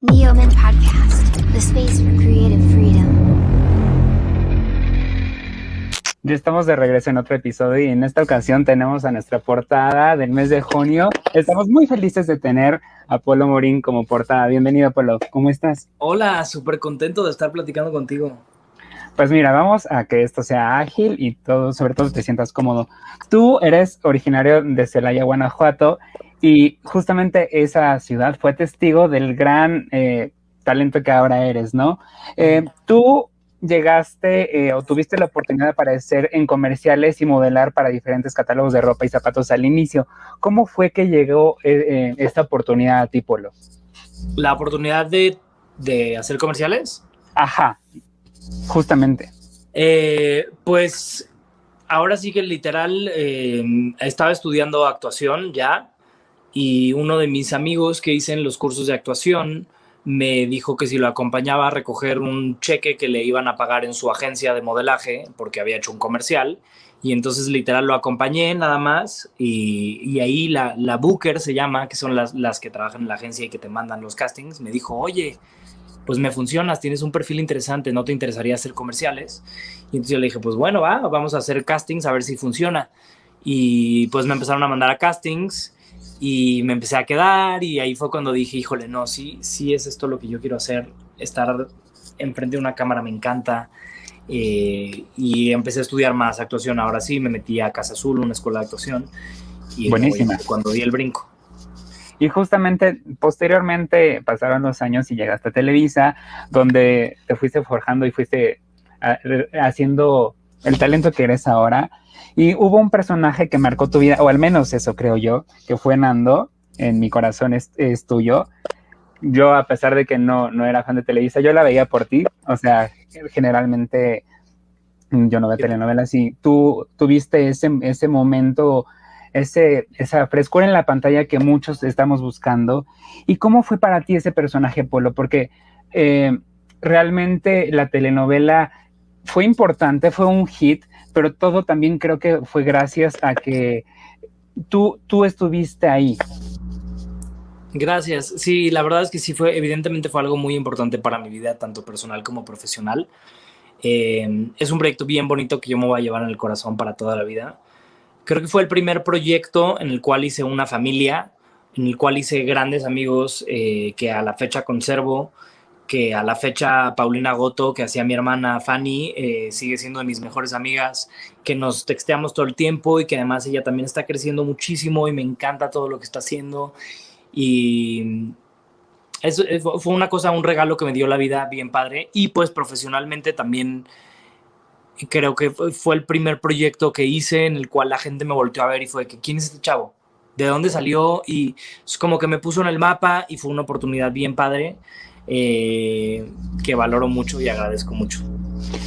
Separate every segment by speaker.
Speaker 1: Neoman Podcast, the space for creative freedom.
Speaker 2: Ya estamos de regreso en otro episodio y en esta ocasión tenemos a nuestra portada del mes de junio. Estamos muy felices de tener a Polo Morín como portada. Bienvenido, Polo. ¿Cómo estás?
Speaker 3: Hola, súper contento de estar platicando contigo.
Speaker 2: Pues mira, vamos a que esto sea ágil y todo, sobre todo te sientas cómodo. Tú eres originario de Celaya, Guanajuato, y justamente esa ciudad fue testigo del gran eh, talento que ahora eres, ¿no? Eh, tú llegaste eh, o tuviste la oportunidad de aparecer en comerciales y modelar para diferentes catálogos de ropa y zapatos al inicio. ¿Cómo fue que llegó esta oportunidad a ti, Polo?
Speaker 3: ¿La oportunidad de, de hacer comerciales?
Speaker 2: Ajá, justamente.
Speaker 3: pues ahora sí que literal estaba estudiando actuación ya y uno de mis amigos que hice en los cursos de actuación me dijo que si lo acompañaba a recoger un cheque que le iban a pagar en su agencia de modelaje porque había hecho un comercial y entonces literal lo acompañé nada más y, ahí la, la, Booker se llama, que son las, las que trabajan en la agencia y que te mandan los castings, me dijo, oye, pues me funcionas, tienes un perfil interesante, ¿no te interesaría hacer comerciales? Y entonces yo le dije, pues bueno, va, vamos a hacer castings a ver si funciona. Y pues me empezaron a mandar a castings y me empecé a quedar y ahí fue cuando dije, híjole, no, sí, sí es esto lo que yo quiero hacer, estar enfrente de una cámara me encanta. Eh, y empecé a estudiar más actuación. Ahora sí, me metí a Casa Azul, una escuela de actuación. Y
Speaker 2: Buenísima.
Speaker 3: Cuando di el brinco.
Speaker 2: Y justamente posteriormente pasaron los años y llegaste a Televisa, donde te fuiste forjando y fuiste ah, haciendo el talento que eres ahora. Y hubo un personaje que marcó tu vida, o al menos eso creo yo, que fue Nando, en mi corazón es, tuyo. Yo, a pesar de que no, no era fan de Televisa, yo la veía por ti. O sea, generalmente yo no veo telenovelas y tú tuviste ese, ese momento, ese, esa frescura en la pantalla que muchos estamos buscando. ¿Y cómo fue para ti ese personaje, Polo? Porque eh, realmente la telenovela fue importante, fue un hit, pero todo también creo que fue gracias a que tú, tú estuviste ahí.
Speaker 3: Gracias. Sí, la verdad es que sí fue, evidentemente fue algo muy importante para mi vida, tanto personal como profesional. Eh, es un proyecto bien bonito que yo me voy a llevar en el corazón para toda la vida. Creo que fue el primer proyecto en el cual hice una familia, en el cual hice grandes amigos eh, que a la fecha conservo que a la fecha Paulina Goto, que hacía mi hermana Fanny, eh, sigue siendo de mis mejores amigas, que nos texteamos todo el tiempo y que además ella también está creciendo muchísimo y me encanta todo lo que está haciendo. Y eso eh, fue una cosa, un regalo que me dio la vida bien padre. Y pues profesionalmente también creo que fue el primer proyecto que hice en el cual la gente me volteó a ver y fue que, ¿quién es este chavo? ¿De dónde salió? Y es como que me puso en el mapa y fue una oportunidad bien padre. Eh, que valoro mucho y agradezco mucho.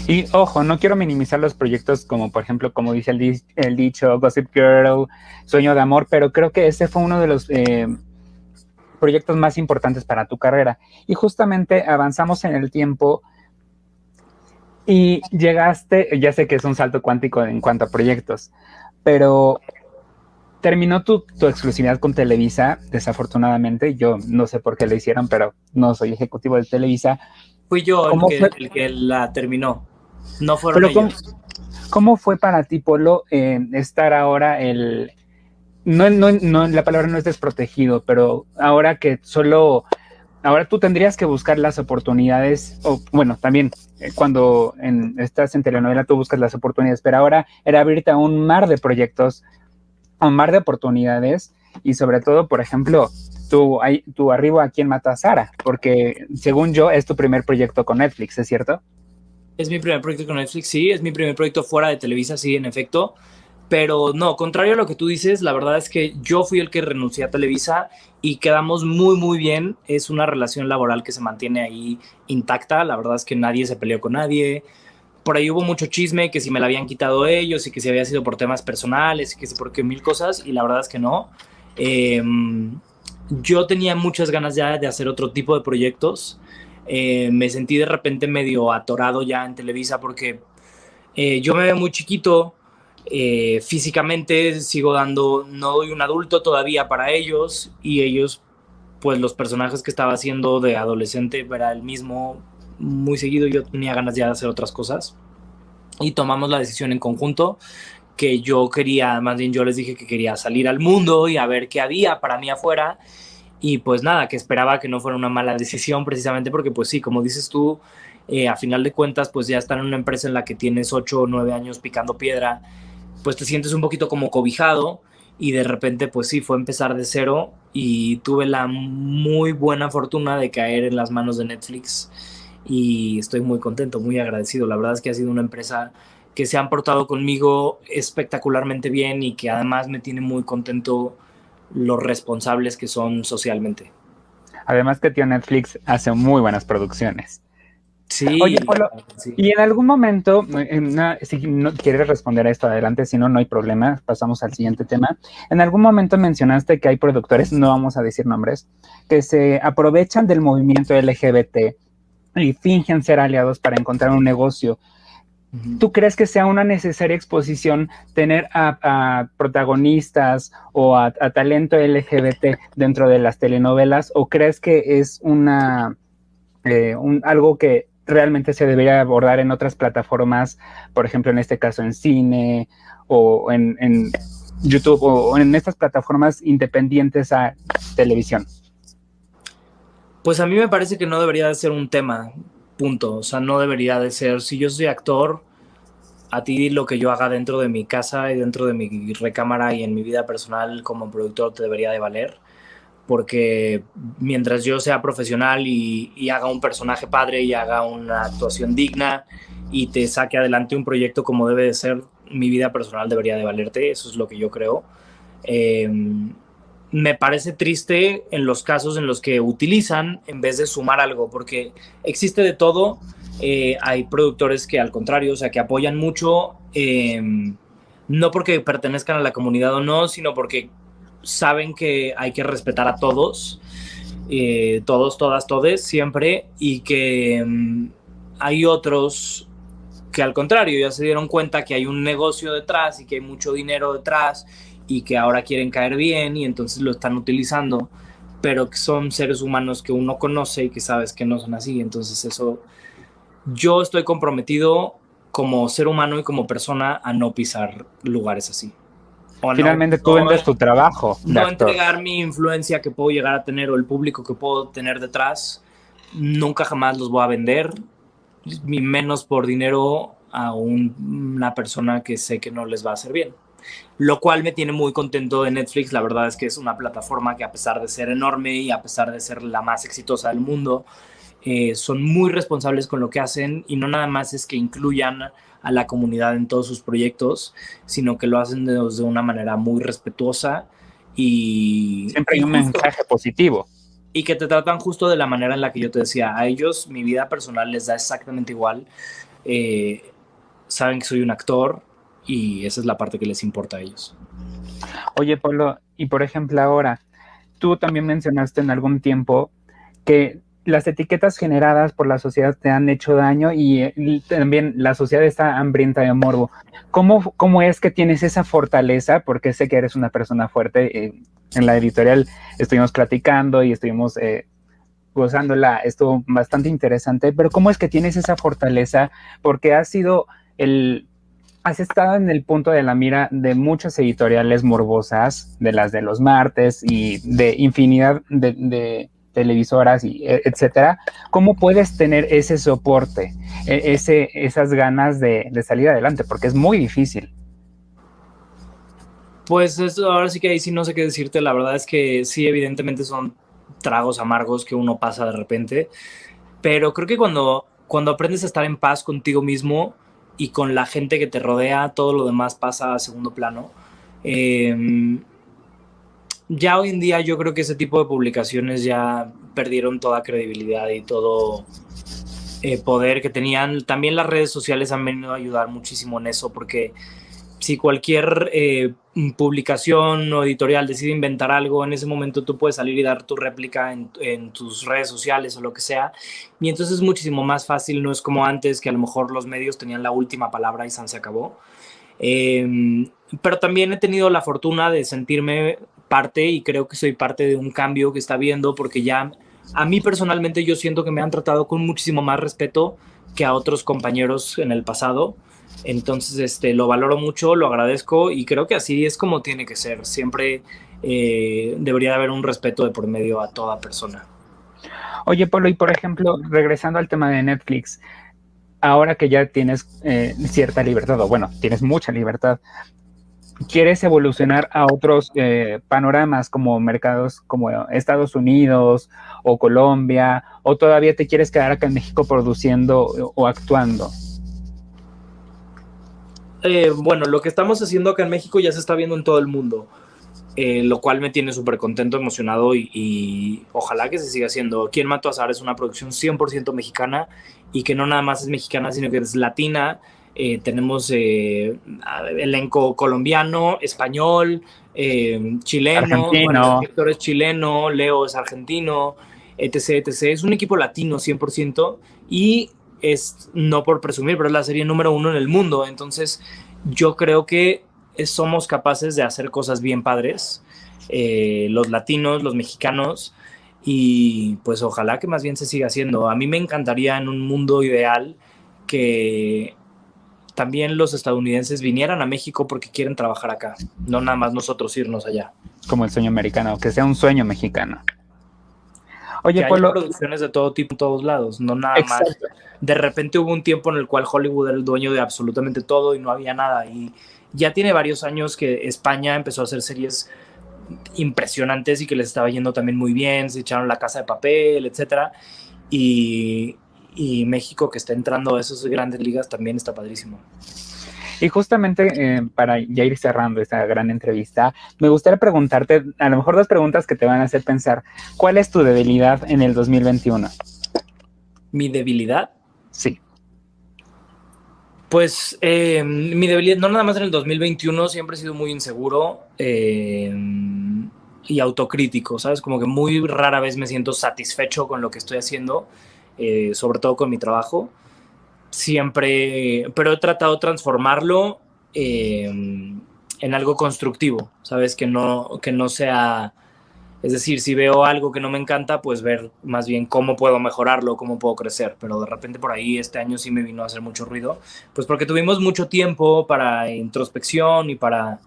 Speaker 2: Y ojo, no quiero minimizar los proyectos como por ejemplo, como dice el, dicho, Gossip Girl, Sueño de Amor, pero creo que ese fue uno de los eh, proyectos más importantes para tu carrera. Y justamente avanzamos en el tiempo y llegaste, ya sé que es un salto cuántico en cuanto a proyectos, pero terminó tu, exclusividad con Televisa, desafortunadamente. Yo no sé por qué lo hicieron, pero no soy ejecutivo de Televisa.
Speaker 3: Fui yo el que, la terminó. No fueron ellos.
Speaker 2: ¿cómo, fue para ti, Polo, eh, estar ahora el... No, no, no, la palabra no es desprotegido, pero ahora que solo... Ahora tú tendrías que buscar las oportunidades, o bueno, también eh, cuando estás en telenovela tú buscas las oportunidades, pero ahora era abrirte a un mar de proyectos un mar de oportunidades y sobre todo, por ejemplo, tu, tu arribo aquí en Mata Sara, porque según yo es tu primer proyecto con Netflix, ¿es cierto?
Speaker 3: Es mi primer proyecto con Netflix, sí, es mi primer proyecto fuera de Televisa, sí, en efecto. Pero no, contrario a lo que tú dices, la verdad es que yo fui el que renuncié a Televisa y quedamos muy, muy bien. Es una relación laboral que se mantiene ahí intacta. La verdad es que nadie se peleó con nadie por ahí hubo mucho chisme que si me la habían quitado ellos y que si había sido por temas personales y que si por qué mil cosas y la verdad es que no. Em, yo tenía muchas ganas ya de hacer otro tipo de proyectos. Eh, me sentí de repente medio atorado ya en Televisa porque eh, yo me veo muy chiquito, eh, físicamente sigo dando, no doy un adulto todavía para ellos y ellos pues los personajes que estaba haciendo de adolescente era el mismo muy seguido. Yo tenía ganas ya de hacer otras cosas. Y tomamos la decisión en conjunto que yo quería, más bien yo les dije que quería salir al mundo y a ver qué había para mí afuera. Y pues nada, que esperaba que no fuera una mala decisión precisamente porque pues sí, como dices tú, eh, a final de cuentas pues ya estar en una empresa en la que tienes 8 o 9 años picando piedra, pues te sientes un poquito como cobijado. Y de repente pues sí, fue empezar de cero y tuve la muy buena fortuna de caer en las manos de Netflix y estoy muy contento, muy agradecido. La verdad es que ha sido una empresa que se han portado conmigo espectacularmente bien y que además me tiene muy contento los responsables que son socialmente.
Speaker 2: Además que tío Netflix hace muy buenas producciones.
Speaker 3: Sí,
Speaker 2: Oye, Polo, sí. y en algún momento, si no quieres responder a esto adelante, si no, no hay problema, pasamos al siguiente tema. En algún momento mencionaste que hay productores, no vamos a decir nombres, que se aprovechan del movimiento LGBT y fingen ser aliados para encontrar un negocio. ¿Tú crees que sea una necesaria exposición tener a, a protagonistas o a, a, talento LGBT dentro de las telenovelas o crees que es una eh, un, algo que realmente se debería abordar en otras plataformas, por ejemplo en este caso en cine o en, en YouTube o en estas plataformas independientes a televisión?
Speaker 3: Pues a mí me parece que no debería de ser un tema, punto. O sea, no debería de ser, si yo soy actor, a ti lo que yo haga dentro de mi casa y dentro de mi recámara y en mi vida personal como productor te debería de valer. Porque mientras yo sea profesional y, haga un personaje padre y haga una actuación digna y te saque adelante un proyecto como debe de ser, mi vida personal debería de valerte. Eso es lo que yo creo. Eh, me parece triste en los casos en los que utilizan en vez de sumar algo, porque existe de todo. Eh, hay productores que al contrario, o sea, que apoyan mucho, eh, no porque pertenezcan a la comunidad o no, sino porque saben que hay que respetar a todos, eh, todos, todas, todes, siempre, y que um, hay otros que al contrario ya se dieron cuenta que hay un negocio detrás y que hay mucho dinero detrás y que ahora quieren caer bien y entonces lo están utilizando, pero que son seres humanos que uno conoce y que sabes que no son así. Entonces eso, yo estoy comprometido como ser humano y como persona a no pisar lugares así.
Speaker 2: O Finalmente no, tú vendes tu trabajo.
Speaker 3: No actor. entregar mi influencia que puedo llegar a tener o el público que puedo tener detrás, nunca jamás los voy a vender, ni menos por dinero a un, una persona que sé que no les va a hacer bien lo cual me tiene muy contento de Netflix. La verdad es que es una plataforma que a pesar de ser enorme y a pesar de ser la más exitosa del mundo, eh, son muy responsables con lo que hacen y no nada más es que incluyan a la comunidad en todos sus proyectos, sino que lo hacen de, de una manera muy respetuosa y...
Speaker 2: Siempre hay un mensaje positivo.
Speaker 3: Y que te tratan justo de la manera en la que yo te decía. A ellos mi vida personal les da exactamente igual. Eh, saben que soy un actor, y esa es la parte que les importa a ellos.
Speaker 2: Oye, Pablo, y por ejemplo ahora, tú también mencionaste en algún tiempo que las etiquetas generadas por la sociedad te han hecho daño y, y también la sociedad está hambrienta de morbo. ¿Cómo, ¿Cómo, es que tienes esa fortaleza? Porque sé que eres una persona fuerte. Eh, en la editorial estuvimos platicando y estuvimos eh, gozándola. Estuvo bastante interesante, pero ¿cómo es que tienes esa fortaleza? Porque has sido el has estado en el punto de la mira de muchas editoriales morbosas, de las de los martes y de infinidad de, televisoras y etcétera. ¿Cómo puedes tener ese soporte, ese, esas ganas de, salir adelante? Porque es muy difícil.
Speaker 3: Pues ahora sí que ahí sí no sé qué decirte. La verdad es que sí, evidentemente son tragos amargos que uno pasa de repente. Pero creo que cuando, cuando aprendes a estar en paz contigo mismo, y con la gente que te rodea, todo lo demás pasa a segundo plano. Eh, ya hoy en día yo creo que ese tipo de publicaciones ya perdieron toda credibilidad y todo eh, poder que tenían. También las redes sociales han venido a ayudar muchísimo en eso porque si cualquier eh, publicación o editorial decide inventar algo, en ese momento tú puedes salir y dar tu réplica en, tus redes sociales o lo que sea. Y entonces es muchísimo más fácil, no es como antes que a lo mejor los medios tenían la última palabra y se acabó. Eh, pero también he tenido la fortuna de sentirme parte y creo que soy parte de un cambio que está viendo porque ya a mí personalmente yo siento que me han tratado con muchísimo más respeto que a otros compañeros en el pasado. Entonces, este, lo valoro mucho, lo agradezco y creo que así es como tiene que ser. Siempre eh, debería haber un respeto de por medio a toda persona.
Speaker 2: Oye, Polo, y por ejemplo, regresando al tema de Netflix, ahora que ya tienes eh, cierta libertad, o bueno, tienes mucha libertad, ¿quieres evolucionar a otros eh, panoramas como mercados como Estados Unidos o Colombia? ¿O todavía te quieres quedar acá en México produciendo o actuando?
Speaker 3: Eh, bueno, lo que estamos haciendo acá en México ya se está viendo en todo el mundo. Eh, lo cual me tiene súper contento, emocionado y, ojalá que se siga haciendo. Quien Mato a Azar es una producción 100% mexicana y que no nada más es mexicana, sino que es latina. Eh, tenemos elenco colombiano, español, chileno, bueno, el director es chileno, Leo es argentino, etc, etc. Es un equipo latino 100% y es, no por presumir, pero es la serie número uno en el mundo. Entonces, yo creo que somos capaces de hacer cosas bien padres, eh, los latinos, los mexicanos, y pues ojalá que más bien se siga haciendo. A mí me encantaría en un mundo ideal que también los estadounidenses vinieran a México porque quieren trabajar acá, no nada más nosotros irnos allá.
Speaker 2: Como el sueño americano, que sea un sueño mexicano.
Speaker 3: Oye, que hay producciones de todo tipo en todos lados, no nada más. De repente hubo un tiempo en el cual Hollywood era el dueño de absolutamente todo y no había nada. Y ya tiene varios años que España empezó a hacer series impresionantes y que les estaba yendo también muy bien, se echaron la casa de papel, etcétera. Y, y México que está entrando a esas grandes ligas también está padrísimo.
Speaker 2: Y justamente eh, para ya ir cerrando esta gran entrevista, me gustaría preguntarte, a lo mejor dos preguntas que te van a hacer pensar, ¿cuál es tu debilidad en el 2021?
Speaker 3: ¿Mi debilidad?
Speaker 2: Sí.
Speaker 3: Pues eh, mi debilidad, no nada más en el 2021, siempre he sido muy inseguro eh, y autocrítico, ¿sabes? Como que muy rara vez me siento satisfecho con lo que estoy haciendo, eh, sobre todo con mi trabajo. Siempre, pero he tratado de transformarlo en algo constructivo, ¿sabes? Que no, que no sea es decir, si veo algo que no me encanta, pues ver más bien cómo puedo mejorarlo, cómo puedo crecer. Pero de repente por ahí este año sí me vino a hacer mucho ruido, pues porque tuvimos mucho tiempo para introspección y para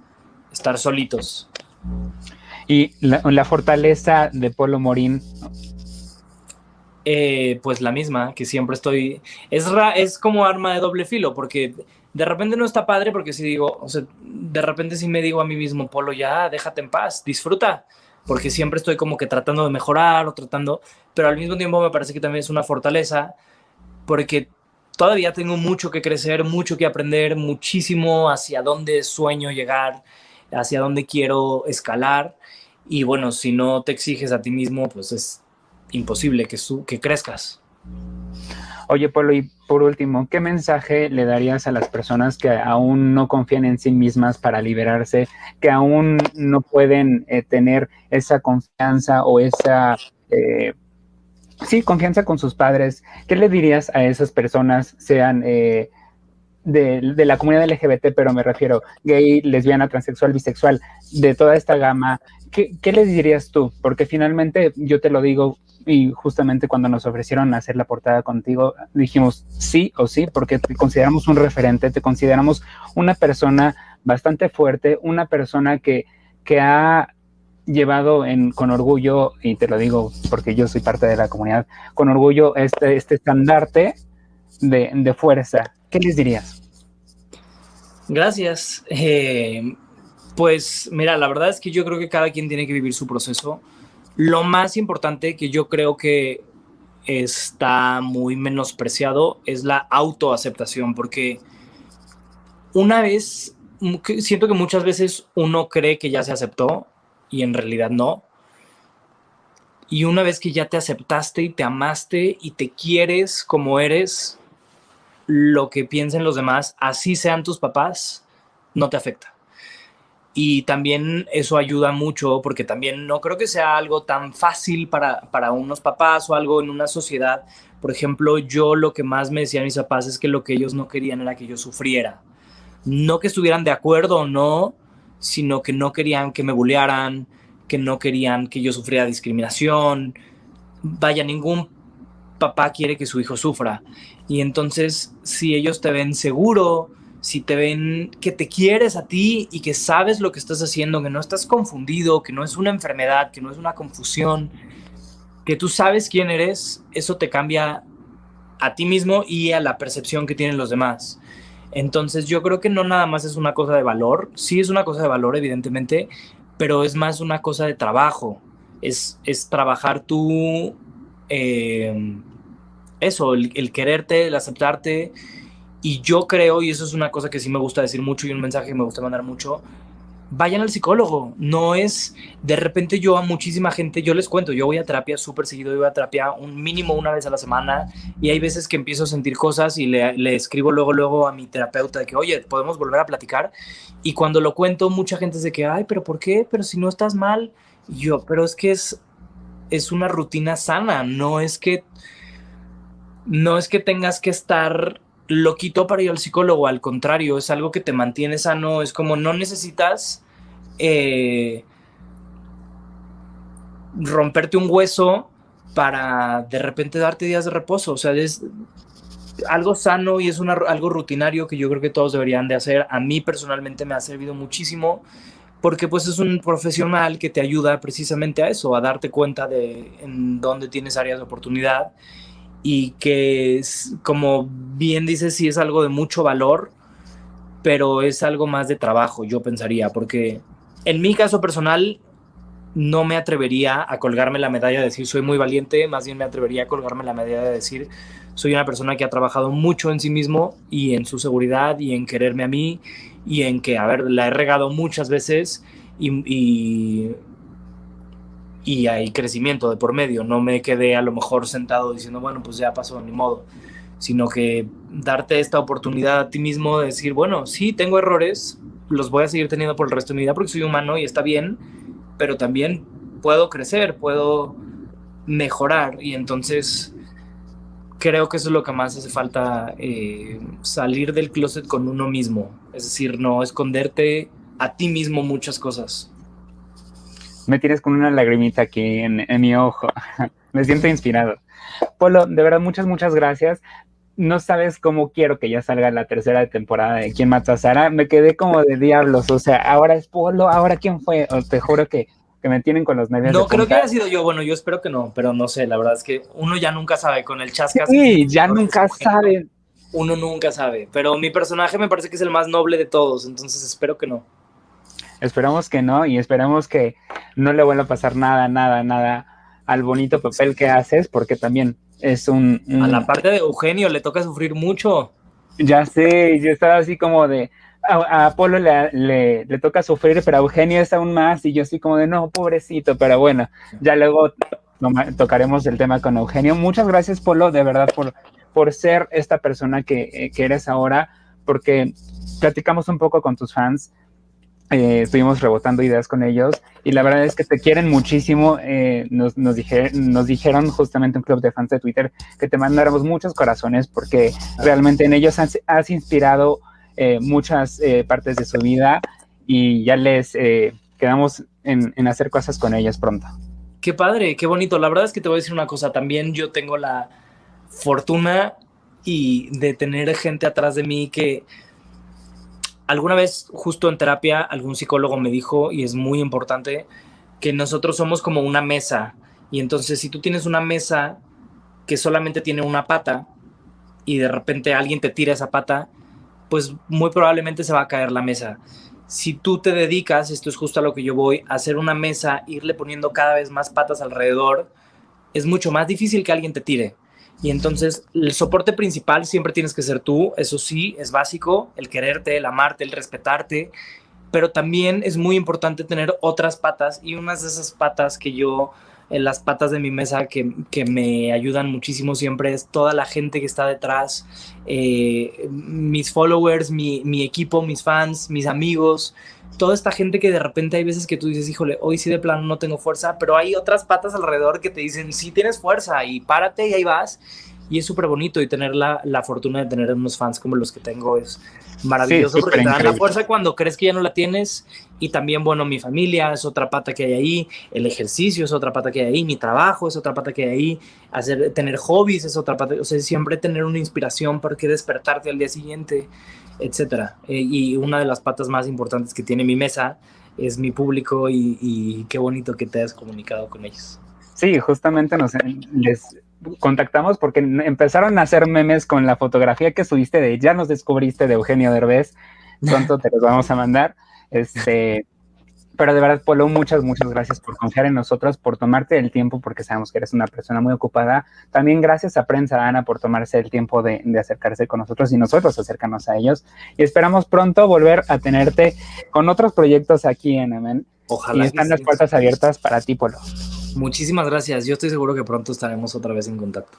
Speaker 3: estar solitos.
Speaker 2: ¿Y la, fortaleza de Polo Morín?
Speaker 3: Eh, pues la misma, que siempre estoy... Es, es como arma de doble filo, porque de repente no está padre, porque si digo, o sea, de repente si me digo a mí mismo, Polo, ya, déjate en paz, disfruta porque siempre estoy como que tratando de mejorar o tratando, pero al mismo tiempo me parece que también es una fortaleza, porque todavía tengo mucho que crecer, mucho que aprender, muchísimo hacia dónde sueño llegar, hacia dónde quiero escalar, y bueno, si no te exiges a ti mismo, pues es imposible que, que crezcas.
Speaker 2: Oye, Polo, y por último, ¿qué mensaje le darías a las personas que aún no confían en sí mismas para liberarse, que aún no pueden eh, tener esa confianza o esa, eh, sí, confianza con sus padres? ¿Qué le dirías a esas personas, sean eh, de, la comunidad LGBT, pero me refiero gay, lesbiana, transexual, bisexual, de toda esta gama? ¿Qué, qué les dirías tú? Porque finalmente yo te lo digo y justamente cuando nos ofrecieron hacer la portada contigo, dijimos sí o sí, porque te consideramos un referente, te consideramos una persona bastante fuerte, una persona que, que ha llevado en, con orgullo, y te lo digo porque yo soy parte de la comunidad, con orgullo este, este estandarte de, de fuerza. ¿Qué les dirías?
Speaker 3: Gracias. Eh, pues mira, la verdad es que yo creo que cada quien tiene que vivir su proceso lo más importante que yo creo que está muy menospreciado es la autoaceptación, porque una vez, siento que muchas veces uno cree que ya se aceptó y en realidad no. Y una vez que ya te aceptaste y te amaste y te quieres como eres, lo que piensen los demás, así sean tus papás, no te afecta y también eso ayuda mucho porque también no creo que sea algo tan fácil para, para unos papás o algo en una sociedad. Por ejemplo, yo lo que más me decían mis papás es que lo que ellos no querían era que yo sufriera. No que estuvieran de acuerdo o no, sino que no querían que me bullearan, que no querían que yo sufriera discriminación. Vaya, ningún papá quiere que su hijo sufra. Y entonces, si ellos te ven seguro, si te ven que te quieres a ti y que sabes lo que estás haciendo, que no estás confundido, que no es una enfermedad, que no es una confusión, que tú sabes quién eres, eso te cambia a ti mismo y a la percepción que tienen los demás. Entonces yo creo que no nada más es una cosa de valor, sí es una cosa de valor evidentemente, pero es más una cosa de trabajo, es, es trabajar tú, eh, eso, el, quererte, el aceptarte, y yo creo, y eso es una cosa que sí me gusta decir mucho y un mensaje que me gusta mandar mucho, vayan al psicólogo. No es, de repente yo a muchísima gente, yo les cuento, yo voy a terapia súper seguido, yo voy a terapia un mínimo una vez a la semana y hay veces que empiezo a sentir cosas y le, escribo luego, luego a mi terapeuta de que, oye, podemos volver a platicar. Y cuando lo cuento, mucha gente es de que, ay, pero ¿por qué? Pero si no estás mal. Yo, pero es que es, es una rutina sana, no es que, no es que tengas que estar lo quito para ir al psicólogo, al contrario, es algo que te mantiene sano, es como no necesitas eh, romperte un hueso para de repente darte días de reposo, o sea, es algo sano y es una, algo rutinario que yo creo que todos deberían de hacer. A mí personalmente me ha servido muchísimo porque pues es un profesional que te ayuda precisamente a eso, a darte cuenta de en dónde tienes áreas de oportunidad y que es, como bien dices, sí es algo de mucho valor, pero es algo más de trabajo, yo pensaría, porque en mi caso personal no me atrevería a colgarme la medalla de decir soy muy valiente, más bien me atrevería a colgarme la medalla de decir soy una persona que ha trabajado mucho en sí mismo y en su seguridad y en quererme a mí y en que, a ver, la he regado muchas veces y, y hay crecimiento de por medio. No me quedé a lo mejor sentado diciendo, bueno, pues ya pasó, ni modo, sino que darte esta oportunidad a ti mismo de decir, bueno, sí, tengo errores, los voy a seguir teniendo por el resto de mi vida porque soy humano y está bien, pero también puedo crecer, puedo mejorar y entonces creo que eso es lo que más hace falta, eh, salir del closet con uno mismo, es decir, no esconderte a ti mismo muchas cosas
Speaker 2: me tienes con una lagrimita aquí en, mi ojo. me siento inspirado. Polo, de verdad, muchas, muchas gracias. No sabes cómo quiero que ya salga la tercera temporada de Quién mató a Sara. Me quedé como de diablos. O sea, ahora es Polo, ahora quién fue. Te juro que, que me tienen con los nervios.
Speaker 3: No, creo que haya sido yo. Bueno, yo espero que no, pero no sé. La verdad es que uno ya nunca sabe con el chascas.
Speaker 2: Sí, ya nunca sabe.
Speaker 3: Uno nunca sabe. Pero mi personaje me parece que es el más noble de todos. Entonces espero que no.
Speaker 2: Esperamos que no y esperamos que no le vuelva a pasar nada, nada, nada al bonito papel que haces, porque también es un,
Speaker 3: A la parte de Eugenio le toca sufrir mucho.
Speaker 2: Ya sé, yo estaba así como de... A, Apolo le, le, le, toca sufrir, pero a Eugenio es aún más, y yo así como de, no, pobrecito, pero bueno, ya luego tocaremos el tema con Eugenio. Muchas gracias, Polo, de verdad, por, por ser esta persona que, que eres ahora, porque platicamos un poco con tus fans eh, estuvimos rebotando ideas con ellos y la verdad es que te quieren muchísimo. Eh, nos, nos, nos dijeron justamente un club de fans de Twitter que te mandáramos muchos corazones porque realmente en ellos has, has inspirado eh, muchas eh, partes de su vida y ya les eh, quedamos en, en, hacer cosas con ellos pronto.
Speaker 3: Qué padre, qué bonito. La verdad es que te voy a decir una cosa. También yo tengo la fortuna y de tener gente atrás de mí que alguna vez justo en terapia algún psicólogo me dijo, y es muy importante, que nosotros somos como una mesa. Y entonces si tú tienes una mesa que solamente tiene una pata y de repente alguien te tira esa pata, pues muy probablemente se va a caer la mesa. Si tú te dedicas, esto es justo a lo que yo voy, a hacer una mesa, irle poniendo cada vez más patas alrededor, es mucho más difícil que alguien te tire. Y entonces el soporte principal siempre tienes que ser tú, eso sí, es básico, el quererte, el amarte, el respetarte, pero también es muy importante tener otras patas y unas de esas patas que yo, las patas de mi mesa que, que, me ayudan muchísimo siempre es toda la gente que está detrás, eh, mis followers, mi, mi equipo, mis fans, mis amigos, toda esta gente que de repente hay veces que tú dices, híjole, hoy sí de plano no tengo fuerza, pero hay otras patas alrededor que te dicen, sí tienes fuerza y párate y ahí vas. Y es súper bonito y tener la, la, fortuna de tener unos fans como los que tengo es maravilloso porque te dan la fuerza cuando crees que ya no la tienes y también, bueno, mi familia es otra pata que hay ahí, el ejercicio es otra pata que hay ahí, mi trabajo es otra pata que hay ahí, hacer, tener hobbies es otra pata, o sea, siempre tener una inspiración para que despertarte al día siguiente, etcétera. Eh, y una de las patas más importantes que tiene mi mesa es mi público y, y qué bonito que te hayas comunicado con ellos.
Speaker 2: Sí, justamente nos les contactamos porque empezaron a hacer memes con la fotografía que subiste de ya nos descubriste de Eugenio Derbez. Pronto te los vamos a mandar. Este, pero de verdad, Polo, muchas, muchas gracias por confiar en nosotros, por tomarte el tiempo, porque sabemos que eres una persona muy ocupada. También gracias a Prensa Ana por tomarse el tiempo de, de acercarse con nosotros y nosotros acercarnos a ellos. Y esperamos pronto volver a tenerte con otros proyectos aquí en Amen. Ojalá. Y están las puertas abiertas para ti, Polo.
Speaker 3: Muchísimas gracias. Yo estoy seguro que pronto estaremos otra vez en contacto.